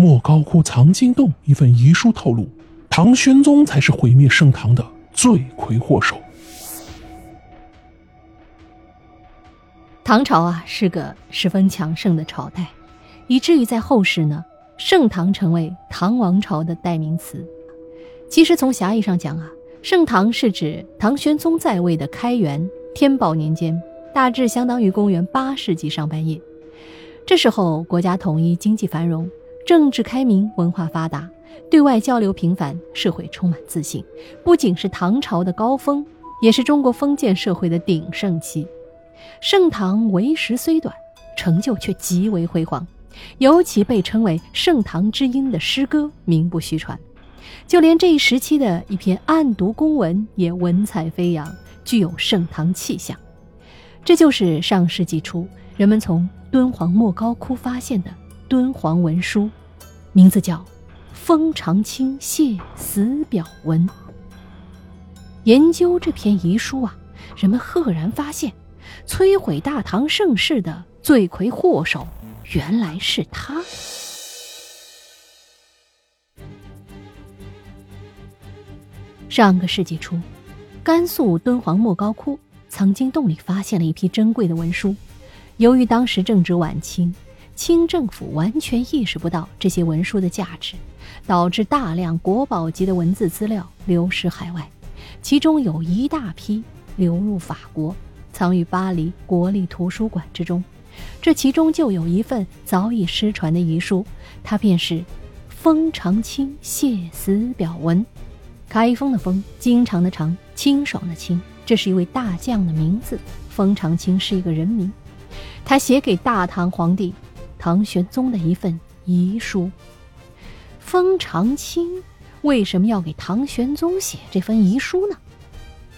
莫高窟藏经洞一份遗书透露，唐玄宗才是毁灭盛唐的罪魁祸首。唐朝啊，是个十分强盛的朝代，以至于在后世呢，盛唐成为唐王朝的代名词。其实从狭义上讲啊，盛唐是指唐玄宗在位的开元、天宝年间，大致相当于公元八世纪上半叶。这时候国家统一，经济繁荣，政治开明，文化发达，对外交流频繁，社会充满自信，不仅是唐朝的高峰，也是中国封建社会的鼎盛期。盛唐为时虽短，成就却极为辉煌，尤其被称为“盛唐之音”的诗歌名不虚传。就连这一时期的一篇案牍公文也文采飞扬，具有盛唐气象。这就是上世纪初人们从敦煌莫高窟发现的敦煌文书，名字叫《封长清谢死表文》。研究这篇遗书啊，人们赫然发现。摧毁大唐盛世的罪魁祸首，原来是他。上个世纪初，甘肃敦煌莫高窟藏经洞里发现了一批珍贵的文书。由于当时正值晚清，清政府完全意识不到这些文书的价值，导致大量国宝级的文字资料流失海外，其中有一大批流入法国。藏于巴黎国立图书馆之中，这其中就有一份早已失传的遗书，它便是《封长清谢死表文》。开封的封，经常的长，清爽的清，这是一位大将的名字。封长清是一个人名，他写给大唐皇帝唐玄宗的一份遗书。封长清为什么要给唐玄宗写这份遗书呢？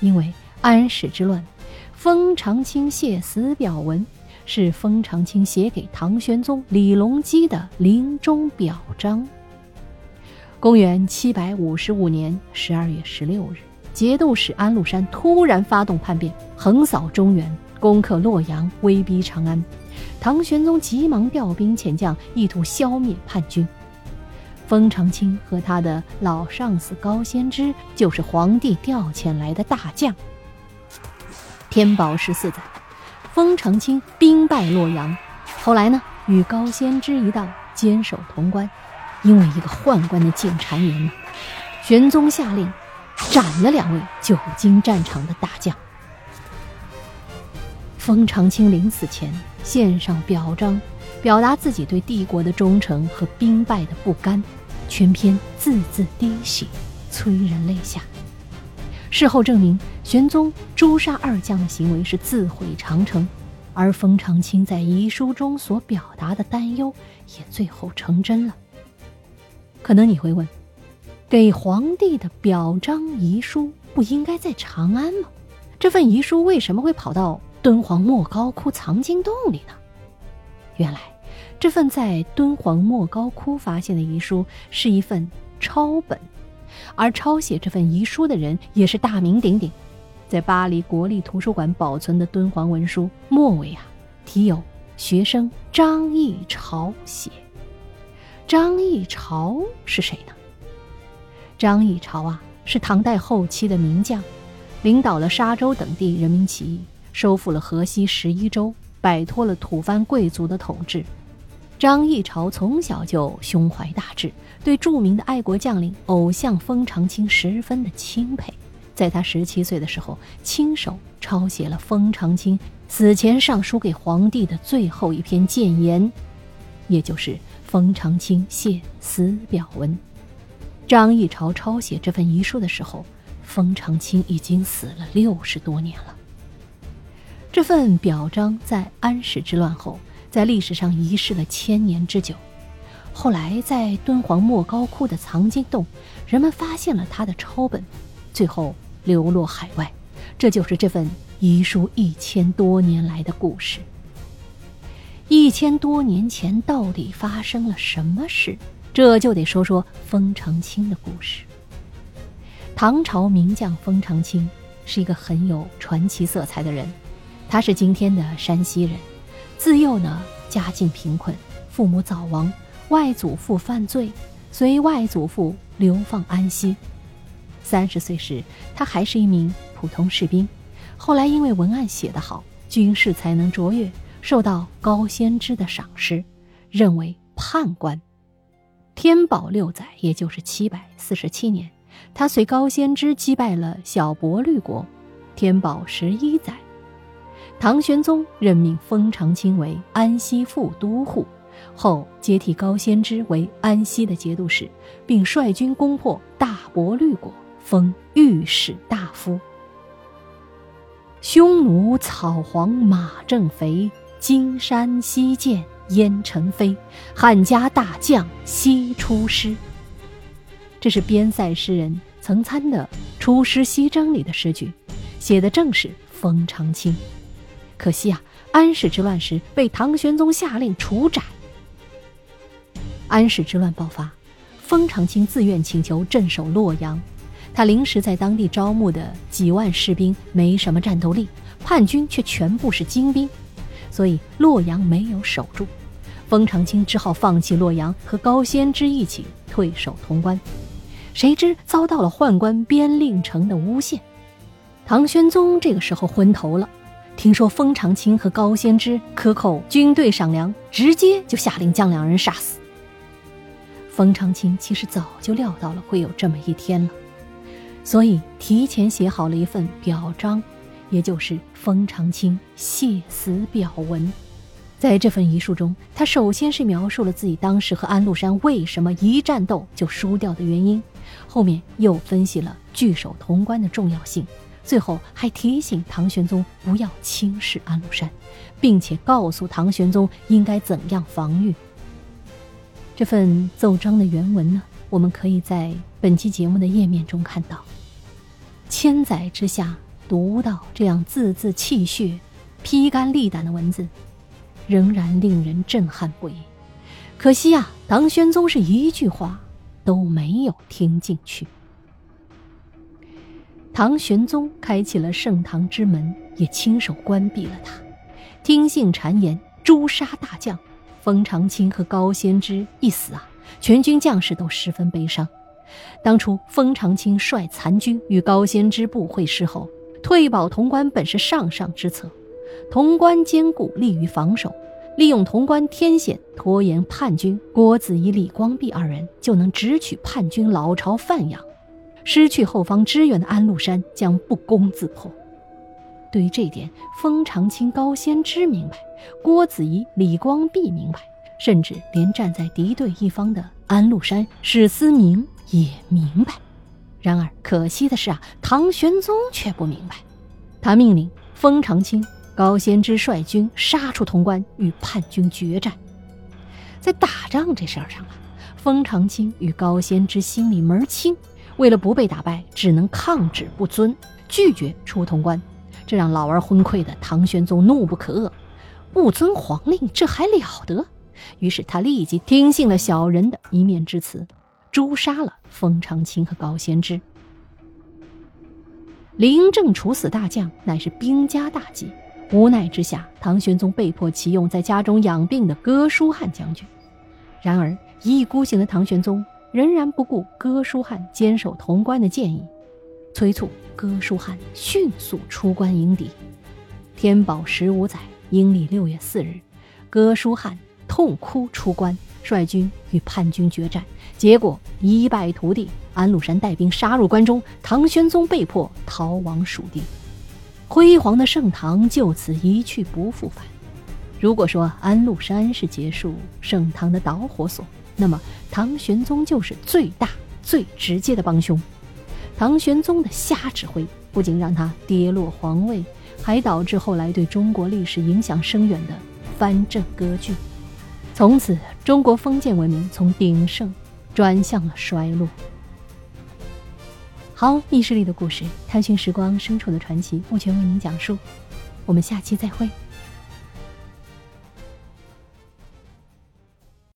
因为安史之乱。封长清谢死表文是封长清写给唐玄宗李隆基的临终表彰。公元七百五十五年十二月十六日，节度使安禄山突然发动叛变，横扫中原，攻克洛阳，威逼长安。唐玄宗急忙调兵遣将，意图消灭叛军。封长清和他的老上司高仙芝就是皇帝调遣来的大将。天宝十四载，封长清兵败洛阳，后来呢，与高仙芝一道坚守潼关。因为一个宦官的进谗言呢，玄宗下令斩了两位久经战场的大将。封长清临死前献上表彰，表达自己对帝国的忠诚和兵败的不甘，全篇字字滴血，催人泪下。事后证明，玄宗诛杀二将的行为是自毁长城，而封长清在遗书中所表达的担忧也最后成真了。可能你会问，给皇帝的表彰遗书不应该在长安吗？这份遗书为什么会跑到敦煌莫高窟藏经洞里呢？原来，这份在敦煌莫高窟发现的遗书是一份抄本。而抄写这份遗书的人也是大名鼎鼎，在巴黎国立图书馆保存的敦煌文书末尾啊，题有“学生张议潮写”。张议潮是谁呢？张议潮啊，是唐代后期的名将，领导了沙州等地人民起义，收复了河西十一州，摆脱了吐蕃贵族的统治。张议潮从小就胸怀大志，对著名的爱国将领、偶像封长清十分的钦佩。在他十七岁的时候，亲手抄写了封长清死前上书给皇帝的最后一篇谏言，也就是《封长清谢死表文》。张议潮抄写这份遗书的时候，封长清已经死了六十多年了。这份表彰在安史之乱后。在历史上遗失了千年之久，后来在敦煌莫高窟的藏经洞，人们发现了他的抄本，最后流落海外。这就是这份遗书一千多年来的故事。一千多年前到底发生了什么事？这就得说说封长清的故事。唐朝名将封长清是一个很有传奇色彩的人，他是今天的山西人。自幼呢，家境贫困，父母早亡，外祖父犯罪，随外祖父流放安西。三十岁时，他还是一名普通士兵，后来因为文案写得好，军事才能卓越，受到高仙芝的赏识，任为判官。天宝六载，也就是七百四十七年，他随高仙芝击败了小薄律国。天宝十一载，唐玄宗任命封长清为安西副都护，后接替高仙芝为安西的节度使，并率军攻破大薄律国。封御史大夫。匈奴草黄马正肥，金山西涧烟尘飞。汉家大将西出师。这是边塞诗人曾参的《出师西征》里的诗句，写的正是封长清。可惜啊，安史之乱时被唐玄宗下令处斩。安史之乱爆发，封长清自愿请求镇守洛阳。他临时在当地招募的几万士兵没什么战斗力，叛军却全部是精兵，所以洛阳没有守住。封长清只好放弃洛阳，和高仙芝一起退守潼关。谁知遭到了宦官边令城的诬陷。唐玄宗这个时候昏头了，听说封长清和高仙芝克扣军队赏粮，直接就下令将两人杀死。封长清其实早就料到了会有这么一天了。所以提前写好了一份表彰，也就是封长清谢死表文。在这份遗书中，他首先是描述了自己当时和安禄山为什么一战斗就输掉的原因，后面又分析了据守潼关的重要性，最后还提醒唐玄宗不要轻视安禄山，并且告诉唐玄宗应该怎样防御。这份奏章的原文呢，我们可以在本期节目的页面中看到。千载之下，读到这样字字泣血、披肝沥胆的文字，仍然令人震撼不已。可惜啊，唐玄宗是一句话都没有听进去。唐玄宗开启了盛唐之门，也亲手关闭了它。听信谗言，诛杀大将封长清和高仙芝一死啊，全军将士都十分悲伤。当初封长清率残军与高仙芝部会师后，退保潼关本是上上之策。潼关坚固，利于防守。利用潼关天险拖延叛军，郭子仪、李光弼二人就能直取叛军老巢范阳。失去后方支援的安禄山将不攻自破。对于这一点，封长清、高仙芝明白，郭子仪、李光弼明白，甚至连站在敌对一方的安禄山、史思明。也明白，然而可惜的是啊，唐玄宗却不明白。他命令封长清、高仙芝率军杀出潼关，与叛军决战。在打仗这事儿上啊，封长清与高仙芝心里门清，为了不被打败，只能抗旨不遵，拒绝出潼关。这让老而昏聩的唐玄宗怒不可遏，不遵皇令，这还了得？于是他立即听信了小人的一面之词。诛杀了封长清和高仙芝。临阵处死大将，乃是兵家大忌。无奈之下，唐玄宗被迫启用在家中养病的哥舒翰将军。然而一意孤行的唐玄宗仍然不顾哥舒翰坚守潼关的建议，催促哥舒翰迅速出关迎敌。天宝十五载，阴历六月四日，哥舒翰痛哭出关。率军与叛军决战，结果一败涂地。安禄山带兵杀入关中，唐玄宗被迫逃亡蜀地，辉煌的盛唐就此一去不复返。如果说安禄山是结束盛唐的导火索，那么唐玄宗就是最大、最直接的帮凶。唐玄宗的瞎指挥，不仅让他跌落皇位，还导致后来对中国历史影响深远的藩镇割据。从此，中国封建文明从鼎盛转向了衰落。好，密室里的故事，探寻时光深处的传奇，目前为您讲述。我们下期再会。